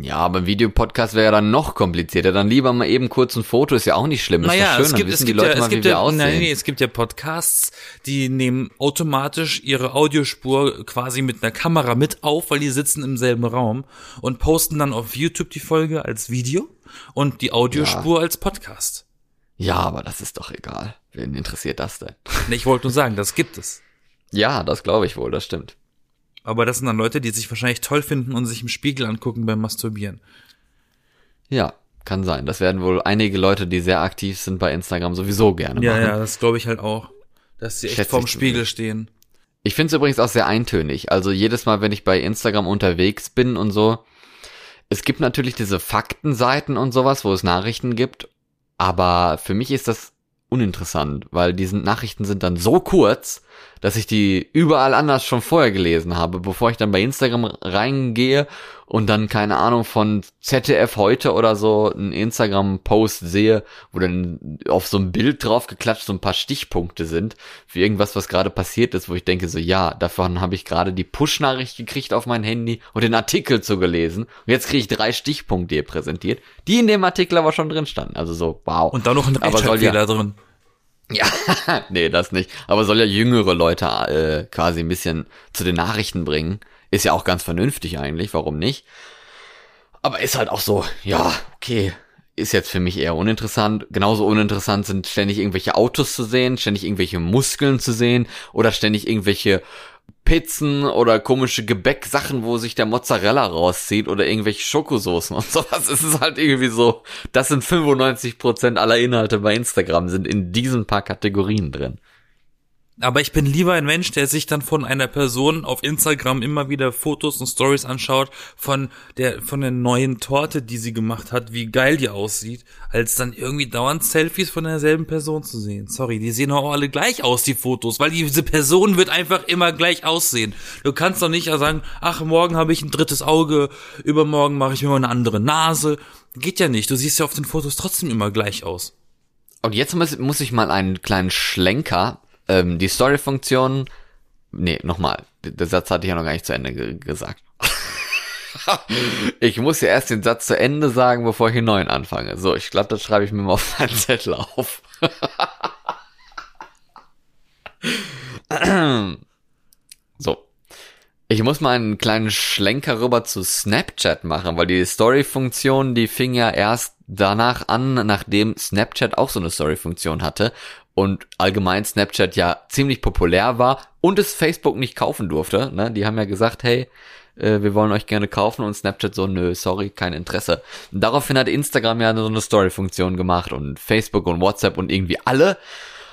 Ja, aber ein Videopodcast wäre ja dann noch komplizierter. Dann lieber mal eben kurz ein Foto, ist ja auch nicht schlimm. Ist
Naja,
doch schön,
es
dann
gibt, es
wissen
gibt
die Leute
ja, es
mal, wie
gibt
wir
ja,
aussehen.
nein, nee, es gibt ja Podcasts, die nehmen automatisch ihre Audiospur quasi mit einer Kamera mit auf, weil die sitzen im selben Raum und posten dann auf YouTube die Folge als Video und die Audiospur als Podcast.
Ja, aber das ist doch egal. Wen interessiert das denn?
Ich wollte nur sagen, das gibt es.
Ja, das glaube ich wohl, das stimmt.
Aber das sind dann Leute, die sich wahrscheinlich toll finden und sich im Spiegel angucken beim Masturbieren.
Ja, kann sein. Das werden wohl einige Leute, die sehr aktiv sind bei Instagram, sowieso gerne
Ja,
machen.
ja, das glaube ich halt auch. Dass sie echt
Schätze
vorm Spiegel
zumindest.
stehen.
Ich finde es übrigens auch sehr eintönig. Also jedes Mal, wenn ich bei Instagram unterwegs bin und so, es gibt natürlich diese Faktenseiten und sowas, wo es Nachrichten gibt, aber für mich ist das uninteressant, weil diese Nachrichten sind dann so kurz, dass ich die überall anders schon vorher gelesen habe, bevor ich dann bei Instagram reingehe und dann keine Ahnung von ZDF heute oder so einen Instagram-Post sehe, wo dann auf so ein Bild drauf geklatscht so ein paar Stichpunkte sind für irgendwas, was gerade passiert ist, wo ich denke so, ja, davon habe ich gerade die Push-Nachricht gekriegt auf mein Handy und den Artikel zugelesen und jetzt kriege ich drei Stichpunkte hier präsentiert, die in dem Artikel aber schon drin standen. Also so, wow.
Und dann noch ein
soll ja-
Rechtschreibfehler drin.
Ja, nee, das nicht. Aber soll ja jüngere Leute äh, quasi ein bisschen zu den Nachrichten bringen. Ist ja auch ganz vernünftig eigentlich, warum nicht? Aber ist halt auch so, ja, okay, ist jetzt für mich eher uninteressant. Genauso uninteressant sind ständig irgendwelche Autos zu sehen, ständig irgendwelche Muskeln zu sehen oder ständig irgendwelche Pizzen oder komische Gebäcksachen, wo sich der Mozzarella rauszieht oder irgendwelche Schokosoßen und sowas. Es ist halt irgendwie so, das sind 95% aller Inhalte bei Instagram sind in diesen paar Kategorien drin.
Aber ich bin lieber ein Mensch, der sich dann von einer Person auf Instagram immer wieder Fotos und Stories anschaut von der von der neuen Torte, die sie gemacht hat, wie geil die aussieht, als dann irgendwie dauernd Selfies von derselben Person zu sehen. Sorry, die sehen auch alle gleich aus die Fotos, weil diese Person wird einfach immer gleich aussehen. Du kannst doch nicht sagen, ach morgen habe ich ein drittes Auge, übermorgen mache ich mir mal eine andere Nase. Geht ja nicht. Du siehst ja auf den Fotos trotzdem immer gleich aus.
Und jetzt muss, muss ich mal einen kleinen Schlenker ähm, die Story-Funktion, nee, nochmal, der Satz hatte ich ja noch gar nicht zu Ende ge gesagt. ich muss ja erst den Satz zu Ende sagen, bevor ich einen neuen anfange. So, ich glaube, das schreibe ich mir mal auf meinen Zettel auf. so. Ich muss mal einen kleinen Schlenker rüber zu Snapchat machen, weil die Story-Funktion, die fing ja erst danach an, nachdem Snapchat auch so eine Story-Funktion hatte und allgemein Snapchat ja ziemlich populär war und es Facebook nicht kaufen durfte. Ne? Die haben ja gesagt, hey, äh, wir wollen euch gerne kaufen und Snapchat so, nö, sorry, kein Interesse. Und daraufhin hat Instagram ja so eine Story-Funktion gemacht und Facebook und WhatsApp und irgendwie alle.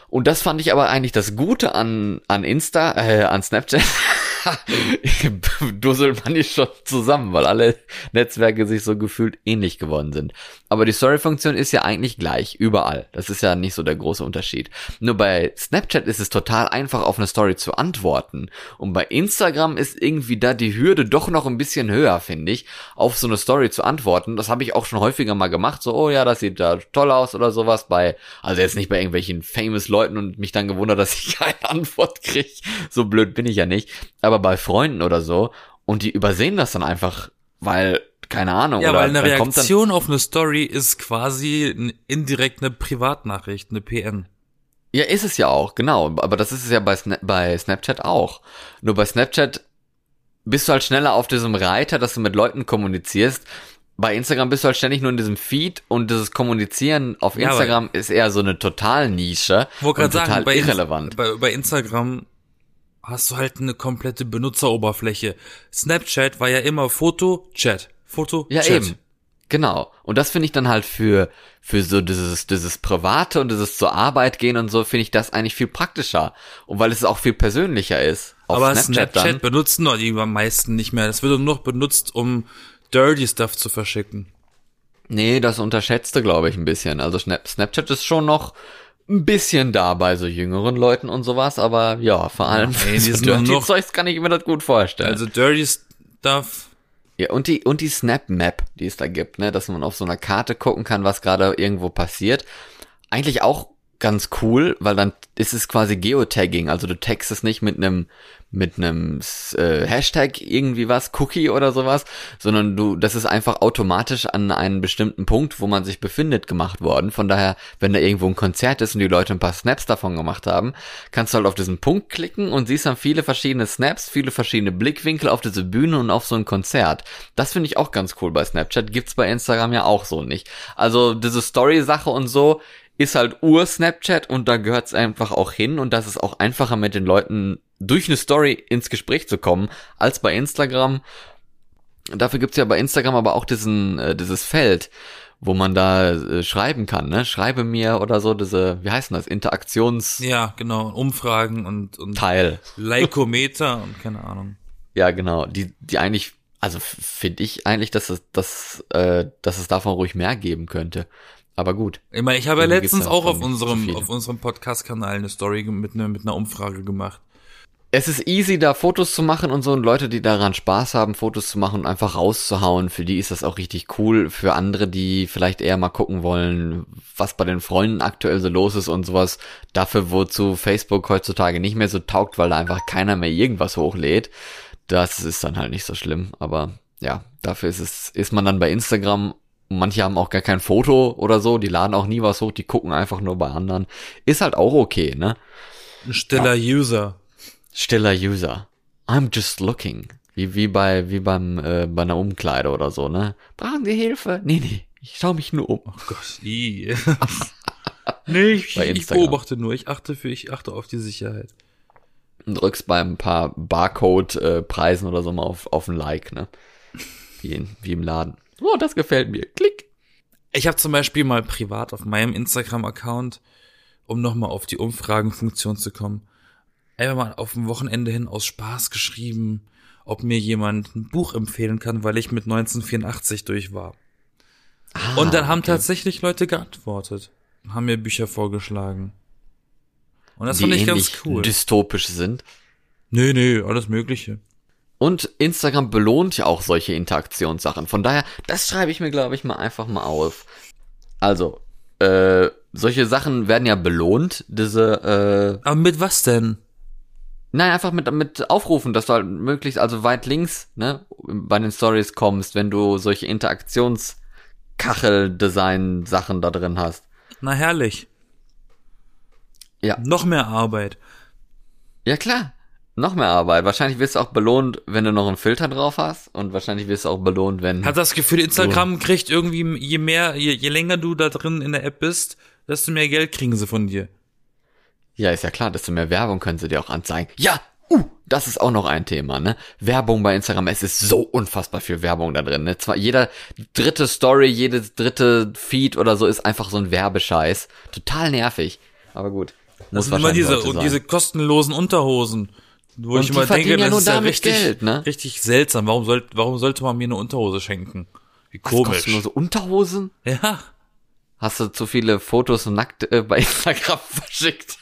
Und das fand ich aber eigentlich das Gute an, an Insta, äh, an Snapchat. dusselt man die schon zusammen, weil alle Netzwerke sich so gefühlt ähnlich geworden sind. Aber die Story-Funktion ist ja eigentlich gleich, überall. Das ist ja nicht so der große Unterschied. Nur bei Snapchat ist es total einfach, auf eine Story zu antworten. Und bei Instagram ist irgendwie da die Hürde doch noch ein bisschen höher, finde ich, auf so eine Story zu antworten. Das habe ich auch schon häufiger mal gemacht. So, oh ja, das sieht da toll aus oder sowas. Bei, also jetzt nicht bei irgendwelchen famous Leuten und mich dann gewundert, dass ich keine Antwort kriege. So blöd bin ich ja nicht. Aber bei Freunden oder so und die übersehen das dann einfach, weil keine Ahnung.
Ja,
oder
weil eine Reaktion auf eine Story ist quasi indirekt eine Privatnachricht, eine PN.
Ja, ist es ja auch, genau. Aber das ist es ja bei, Sna bei Snapchat auch. Nur bei Snapchat bist du halt schneller auf diesem Reiter, dass du mit Leuten kommunizierst. Bei Instagram bist du halt ständig nur in diesem Feed und dieses Kommunizieren auf
Ja, aber-
Instagram ist eher so eine total Nische
Wollte gerade
total
sagen, bei,
irrelevant.
bei, bei Instagram hast du halt eine komplette Benutzeroberfläche. Snapchat war ja immer Foto, Chat, Foto,
Ja,
Chat.
eben. Genau. Und das finde ich dann halt für, für so dieses, dieses Private und dieses zur Arbeit gehen und so, finde ich das eigentlich viel praktischer. Und weil es auch viel persönlicher ist.
Aber
Snapchat,
Snapchat, benutzen doch die meisten nicht mehr. Das wird nur noch benutzt, um Dirty Stuff zu verschicken.
Nee, das unterschätzte, glaube ich, ein bisschen. Also Snap Snapchat ist schon noch ein bisschen da bei so jüngeren Leuten und sowas, aber ja, vor allem
Ey, die
so Dirty
noch-
Zeugs kann ich mir das gut vorstellen.
Also Dirty Stuff,
ja, und die, und die Snap Map, die es da gibt, ne, dass man auf so einer Karte gucken kann, was gerade irgendwo passiert. Eigentlich auch ganz cool, weil dann ist es quasi Geotagging, also du taggst es nicht mit einem mit einem äh, Hashtag irgendwie was, Cookie oder sowas, sondern du, das ist einfach automatisch an einen bestimmten Punkt, wo man sich befindet, gemacht worden. Von daher, wenn da irgendwo ein Konzert ist und die Leute ein paar Snaps davon gemacht haben, kannst du halt auf diesen Punkt klicken und siehst dann viele verschiedene Snaps, viele verschiedene Blickwinkel auf diese Bühne und auf so ein Konzert. Das finde ich auch ganz cool bei Snapchat, gibt's bei Instagram ja auch so nicht. Also diese Story-Sache und so ist halt Ur-Snapchat und da gehört's einfach auch hin und das ist auch einfacher mit den Leuten durch eine Story ins Gespräch zu kommen, als bei Instagram. Dafür gibt's ja bei Instagram aber auch diesen, äh, dieses Feld, wo man da äh, schreiben kann, ne? Schreibe mir oder so, diese, wie heißt denn das, Interaktionsteil.
ja, genau, Umfragen und, und Lykometer und keine Ahnung.
Ja, genau. Die, die eigentlich, also finde ich eigentlich, dass es, dass, äh, dass es davon ruhig mehr geben könnte. Aber gut.
Ich meine, ich habe ja letztens auch auf unserem, auf unserem Podcast-Kanal eine Story mit, ne, mit einer Umfrage gemacht.
Es ist easy, da Fotos zu machen und so und Leute, die daran Spaß haben, Fotos zu machen und einfach rauszuhauen, für die ist das auch richtig cool. Für andere, die vielleicht eher mal gucken wollen, was bei den Freunden aktuell so los ist und sowas, dafür, wozu Facebook heutzutage nicht mehr so taugt, weil da einfach keiner mehr irgendwas hochlädt, das ist dann halt nicht so schlimm. Aber ja, dafür ist es, ist man dann bei Instagram. Manche haben auch gar kein Foto oder so, die laden auch nie was hoch, die gucken einfach nur bei anderen. Ist halt auch okay, ne?
Ein stiller User.
Stiller User. I'm just looking. Wie, wie bei, wie beim, äh, bei einer Umkleide oder so, ne? Brauchen Sie Hilfe? Nee, nee. Ich schau mich nur um.
Oh Gott, i. nee, ich, ich beobachte nur, ich achte für, ich achte auf die Sicherheit.
Und drückst bei ein paar Barcode-Preisen oder so mal auf, auf ein Like, ne? Wie, in, wie im Laden. Oh, das gefällt mir. Klick.
Ich habe zum Beispiel mal privat auf meinem Instagram-Account, um nochmal auf die Umfragenfunktion zu kommen, einfach mal auf dem Wochenende hin aus Spaß geschrieben, ob mir jemand ein Buch empfehlen kann, weil ich mit 1984 durch war.
Ah,
Und dann haben
okay.
tatsächlich Leute geantwortet, haben mir Bücher vorgeschlagen. Und das
die
fand ich ganz cool.
dystopisch sind.
Nee, nee, alles Mögliche.
Und Instagram belohnt ja auch solche Interaktionssachen. Von daher, das schreibe ich mir, glaube ich, mal einfach mal auf. Also, äh, solche Sachen werden ja belohnt, diese, äh,
Aber mit was denn?
nein, einfach mit, mit Aufrufen, dass du halt möglichst, also weit links, ne, bei den Stories kommst, wenn du solche Interaktionskachel-Design-Sachen da drin hast.
Na herrlich.
Ja.
Noch mehr Arbeit.
Ja, klar. Noch mehr Arbeit. Wahrscheinlich wirst du auch belohnt, wenn du noch einen Filter drauf hast. Und wahrscheinlich wirst du auch belohnt, wenn.
Hat das Gefühl, Instagram kriegt irgendwie, je mehr, je, je länger du da drin in der App bist, desto mehr Geld kriegen sie von dir.
Ja, ist ja klar, desto mehr Werbung können sie dir auch anzeigen. Ja, uh, das ist auch noch ein Thema, ne? Werbung bei Instagram, es ist so unfassbar viel Werbung da drin, ne? Zwar jeder dritte Story, jedes dritte Feed oder so ist einfach so ein Werbescheiß. Total nervig. Aber gut.
Das sind immer diese, und diese kostenlosen Unterhosen. Wo
Und
ich immer denke,
ja
das
nur
ist ja richtig,
Geld, ne?
richtig seltsam. Warum, soll, warum sollte man mir eine Unterhose schenken? Wie komisch.
kostenlose Unterhosen?
Ja.
Hast du zu viele Fotos nackt äh, bei Instagram verschickt?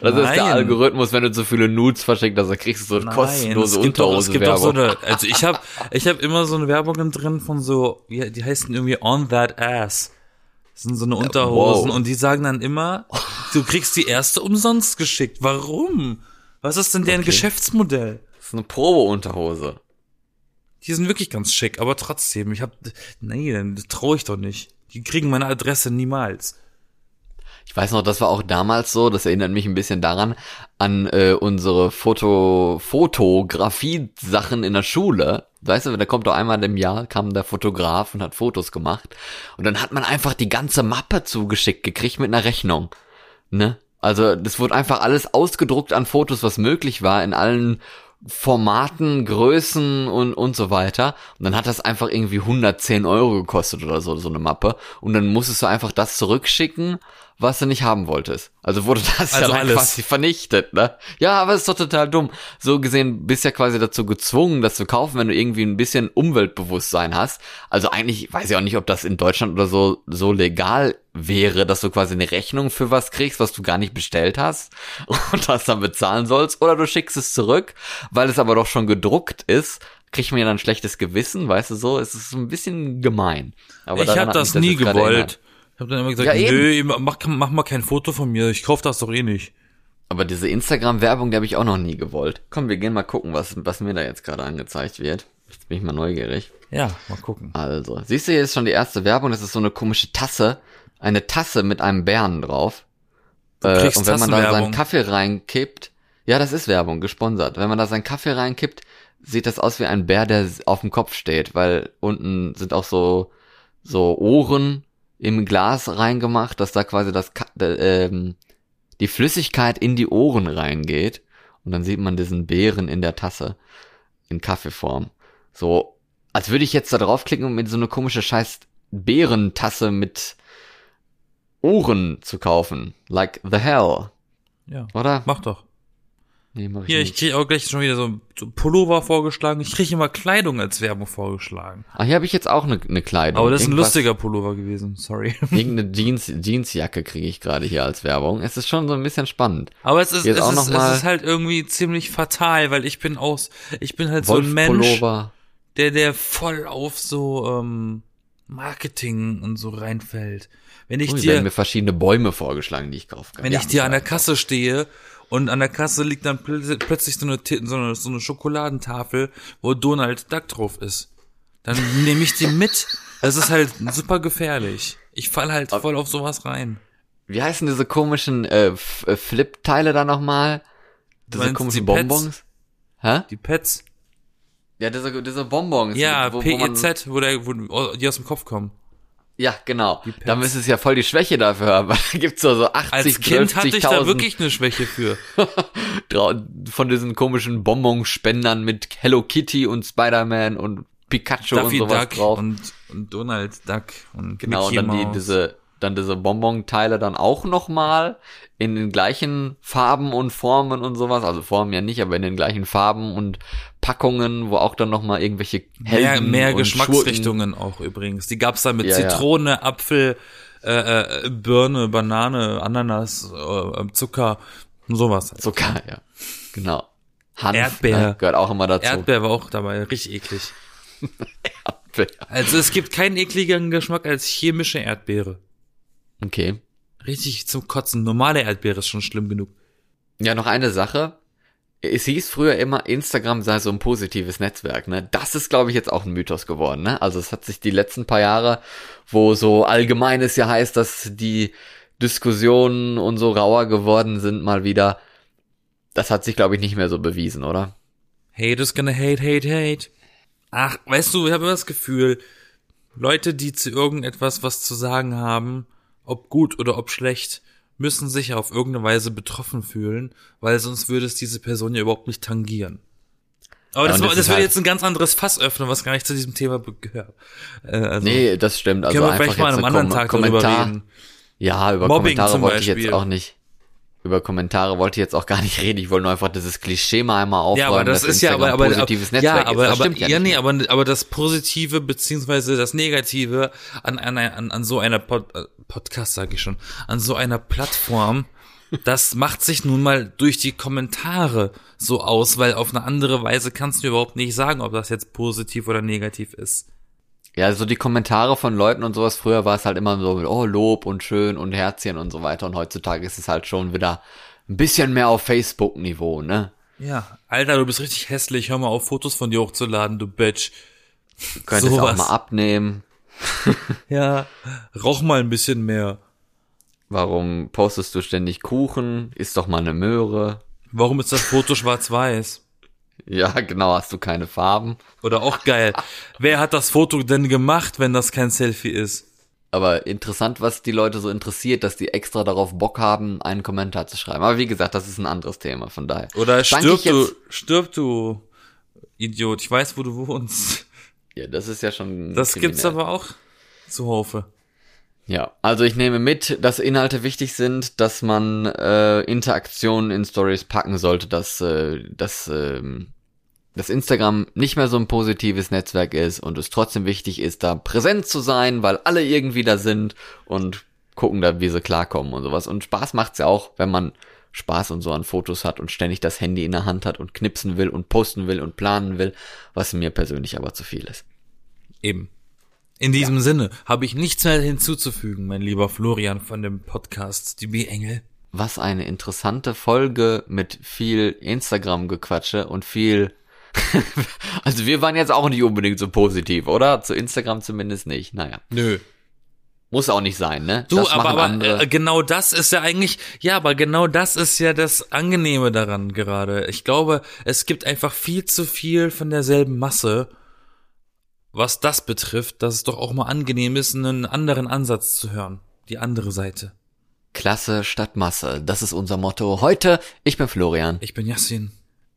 Das ist der
Nein.
Algorithmus, wenn du zu viele Nudes verschickt hast, dann kriegst du so
Nein,
kostenlose
es gibt doch, es gibt doch so eine, also ich habe ich hab immer so eine Werbungen drin von so, wie, die heißen irgendwie On That Ass. Das sind so eine Unterhosen
wow.
und die sagen dann immer, du kriegst die erste umsonst geschickt. Warum? Was ist denn deren
Okay.
Geschäftsmodell?
Das ist eine Probe-Unterhose.
Die sind wirklich ganz schick, aber trotzdem, ich hab, nee, dann traue ich doch nicht. Die kriegen meine Adresse niemals.
Ich weiß noch, das war auch damals so, das erinnert mich ein bisschen daran, an äh, unsere Foto, Fotografie-Sachen in der Schule. Weißt du, da kommt doch einmal im Jahr, kam der Fotograf und hat Fotos gemacht. Und dann hat man einfach die ganze Mappe zugeschickt gekriegt mit einer Rechnung. Ne? Also, das wurde einfach alles ausgedruckt an Fotos, was möglich war, in allen Formaten, Größen und, und so weiter. Und dann hat das einfach irgendwie 110 Euro gekostet oder so, so eine Mappe. Und dann musstest du einfach das zurückschicken, was du nicht haben wolltest. Also wurde das
Also
ja dann
alles.
quasi vernichtet, ne? Ja, aber es ist doch total dumm. So gesehen bist ja quasi dazu gezwungen, das zu kaufen, wenn du irgendwie ein bisschen Umweltbewusstsein hast. Also eigentlich weiß ich auch nicht, ob das in Deutschland oder so, so legal wäre, dass du quasi eine Rechnung für was kriegst, was du gar nicht bestellt hast und das dann bezahlen sollst. Oder du schickst es zurück, weil es aber doch schon gedruckt ist, kriegt man ja dann ein schlechtes Gewissen, weißt du so. Es ist ein bisschen gemein. Aber
ich habe das nie gewollt. Ich habe dann immer gesagt,
Ja,
nö, mach, mach mal kein Foto von mir, ich kauf das doch eh nicht.
Aber diese Instagram-Werbung, die habe ich auch noch nie gewollt. Komm, wir gehen mal gucken, was, was mir da jetzt gerade angezeigt wird. Jetzt bin ich mal neugierig.
Ja, mal gucken.
Also, siehst du, hier ist schon die erste Werbung. Das ist so eine komische Tasse. Eine Tasse mit einem Bären drauf. Äh, und wenn man da seinen Kaffee reinkippt, ja, das ist Werbung, gesponsert. Wenn man da seinen Kaffee reinkippt, sieht das aus wie ein Bär, der auf dem Kopf steht, weil unten sind auch so, so Ohren im Glas reingemacht, dass da quasi das, äh, ähm, die Flüssigkeit in die Ohren reingeht. Und dann sieht man diesen Bären in der Tasse. In Kaffeeform. So, als würde ich jetzt da draufklicken und mir so eine komische scheiß Bärentasse mit Ohren zu kaufen. Like the hell.
Ja,
Oder?
mach doch.
Nee, mach ich
Hier, ich
nicht.
krieg auch gleich schon wieder so, so Pullover vorgeschlagen. Ich krieg immer Kleidung als Werbung vorgeschlagen.
Ach, hier habe ich jetzt auch eine ne Kleidung.
Aber das ist ein
Irgendwas-
lustiger Pullover gewesen, sorry.
Irgendeine Jeans, Jeansjacke kriege ich gerade hier als Werbung. Es ist schon so ein bisschen spannend.
Aber es ist,
Jetzt
es,
auch
ist,
noch mal-
es ist halt irgendwie ziemlich fatal, weil ich bin aus, ich bin halt so ein Mensch, der, der voll auf so ähm, Marketing und so reinfällt. Wenn ich
Oh, hier
dir,
werden mir verschiedene Bäume vorgeschlagen, die ich kaufen kann.
wenn ich dir an der Kasse stehe und an der Kasse liegt dann pl plötzlich so eine, so eine, so eine Schokoladentafel, wo Donald Duck drauf ist, dann nehme ich die mit. Das ist halt super gefährlich. Ich fall halt voll auf sowas rein.
Wie heißen diese komischen äh, äh, Flip-Teile da nochmal? Diese
meinst
komischen
die?
Bonbons? Hä?
Die Pets.
Ja, diese, diese Bonbons.
Ja,
wo, wo
PEZ, wo, der, wo die aus dem Kopf kommen.
Ja, genau.
Pets.
Da müsste es ja voll die Schwäche dafür haben, da gibt's so, so 80,
Als Kind hatte ich da
50.000
wirklich eine Schwäche für.
von diesen komischen Bonbonspendern mit Hello Kitty und Spider-Man und Pikachu
Daffy
und sowas
Duck
drauf.
und, und Donald Duck und
genau,
Mickey
und dann die, diese dann diese Bonbon-Teile dann auch nochmal in den gleichen Farben und Formen und sowas. Also Formen ja nicht, aber in den gleichen Farben und Packungen, wo auch dann nochmal irgendwelche
Mehr,
Helden
mehr
und
Geschmacksrichtungen auch übrigens. Die gab's da mit
Ja, ja.
Zitrone, Apfel, äh, äh, Birne, Banane, Ananas, äh, Zucker und sowas.
Schurken, Zucker, ja. Genau. Hanf
Erdbeer.
Ne, gehört auch immer dazu.
Erdbeer war auch dabei, richtig eklig.
Erdbeer.
Also es gibt keinen ekligeren Geschmack als chemische Erdbeere.
Okay.
Richtig zum Kotzen. Normale Erdbeere ist schon schlimm genug.
Ja, noch eine Sache. Es hieß früher immer, Instagram sei so ein positives Netzwerk, ne? Das ist, glaube ich, jetzt auch ein Mythos geworden, ne? Also es hat sich die letzten paar Jahre, wo so allgemein es ja heißt, dass die Diskussionen und so rauer geworden sind, mal wieder. Das hat sich, glaube ich, nicht mehr so bewiesen, oder?
Hate is gonna hate, hate, hate. Ach, weißt du, ich habe immer das Gefühl, Leute, die zu irgendetwas was zu sagen haben, ob gut oder ob schlecht, müssen sich auf irgendeine Weise betroffen fühlen, weil sonst würde es diese Person ja überhaupt nicht tangieren. Aber
Ja,
das, das,
das
würde
halt-
jetzt ein ganz anderes Fass öffnen, was gar nicht zu diesem Thema gehört. Äh, also,
Nee, das stimmt. Also
können wir
einfach
vielleicht mal an einem anderen Tag darüber
Kommentar.
reden.
Ja, über
Mobbing
Kommentare
zum
wollte ich jetzt auch nicht. Über Kommentare wollte ich jetzt auch gar nicht reden. Ich wollte nur einfach dieses Klischee mal einmal aufräumen,
Ja, aber das ist ja, aber,
Instagram
aber,
positives Netzwerk
ja, aber,
ist. Das
aber,
stimmt
ja,
ja,
nee, aber, aber das Positive beziehungsweise das Negative an einer, an, an so einer Pod, äh, Podcast, sage ich schon, an so einer Plattform, das macht sich nun mal durch die Kommentare so aus, weil auf eine andere Weise kannst du überhaupt nicht sagen, ob das jetzt positiv oder negativ ist.
Ja, so die Kommentare von Leuten und sowas. Früher war es halt immer so, oh, Lob und schön und Herzchen und so weiter. Und heutzutage ist es halt schon wieder ein bisschen mehr auf Facebook-Niveau, ne?
Ja, Alter, du bist richtig hässlich, hör mal auf, Fotos von dir hochzuladen, du Bitch.
Du könntest
Sowas.
auch mal abnehmen.
Ja, rauch mal ein bisschen mehr.
Warum postest du ständig Kuchen? Ist doch mal eine Möhre.
Warum ist das Foto schwarz-weiß?
Ja, genau, hast du keine Farben.
Oder auch geil. Wer hat das Foto denn gemacht, wenn das kein Selfie ist?
Aber interessant, was die Leute so interessiert, dass die extra darauf Bock haben, einen Kommentar zu schreiben. Aber wie gesagt, das ist ein anderes Thema, von daher.
Oder stirb du, stirb du, Idiot. Ich weiß, wo du wohnst.
Ja, das ist ja schon.
Das
kriminell.
gibt's aber auch zuhaufe.
Ja, also ich nehme mit, dass Inhalte wichtig sind, dass man äh, Interaktionen in Stories packen sollte, dass, äh, dass, ähm, dass Instagram nicht mehr so ein positives Netzwerk ist und es trotzdem wichtig ist, da präsent zu sein, weil alle irgendwie da sind und gucken da, wie sie klarkommen und sowas. Und Spaß macht's ja auch, wenn man Spaß und so an Fotos hat und ständig das Handy in der Hand hat und knipsen will und posten will und planen will, was mir persönlich aber zu viel ist.
Eben. In diesem Sinne habe ich nichts mehr hinzuzufügen, mein lieber Florian von dem Podcast Die B-Engel.
Was eine interessante Folge mit viel Instagram-Gequatsche und viel. also wir waren jetzt auch nicht unbedingt so positiv, oder? Zu Instagram zumindest nicht. Naja.
Nö.
Muss auch nicht sein, ne?
Du,
Das
aber, aber
andere.
äh, genau das ist ja eigentlich, ja, aber genau das ist ja das Angenehme daran gerade. Ich glaube, es gibt einfach viel zu viel von derselben Masse, was das betrifft, dass es doch auch mal angenehm ist, einen anderen Ansatz zu hören. Die andere Seite.
Klasse statt Masse. Das ist unser Motto. Heute, ich bin Florian.
Ich bin Yassin.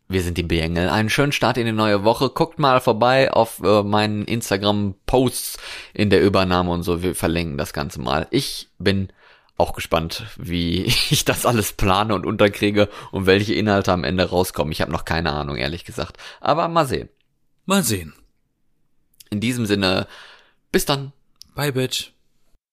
Wir sind die B-Engel. Einen schönen Start in die neue Woche. Guckt mal vorbei auf äh, meinen Instagram-Posts in der Übernahme und so. Wir verlinken das Ganze mal. Ich bin auch gespannt, wie ich das alles plane und unterkriege und welche Inhalte am Ende rauskommen. Ich habe noch keine Ahnung, ehrlich gesagt. Aber mal sehen.
Mal sehen.
In diesem Sinne, bis dann.
Bye, Bitch.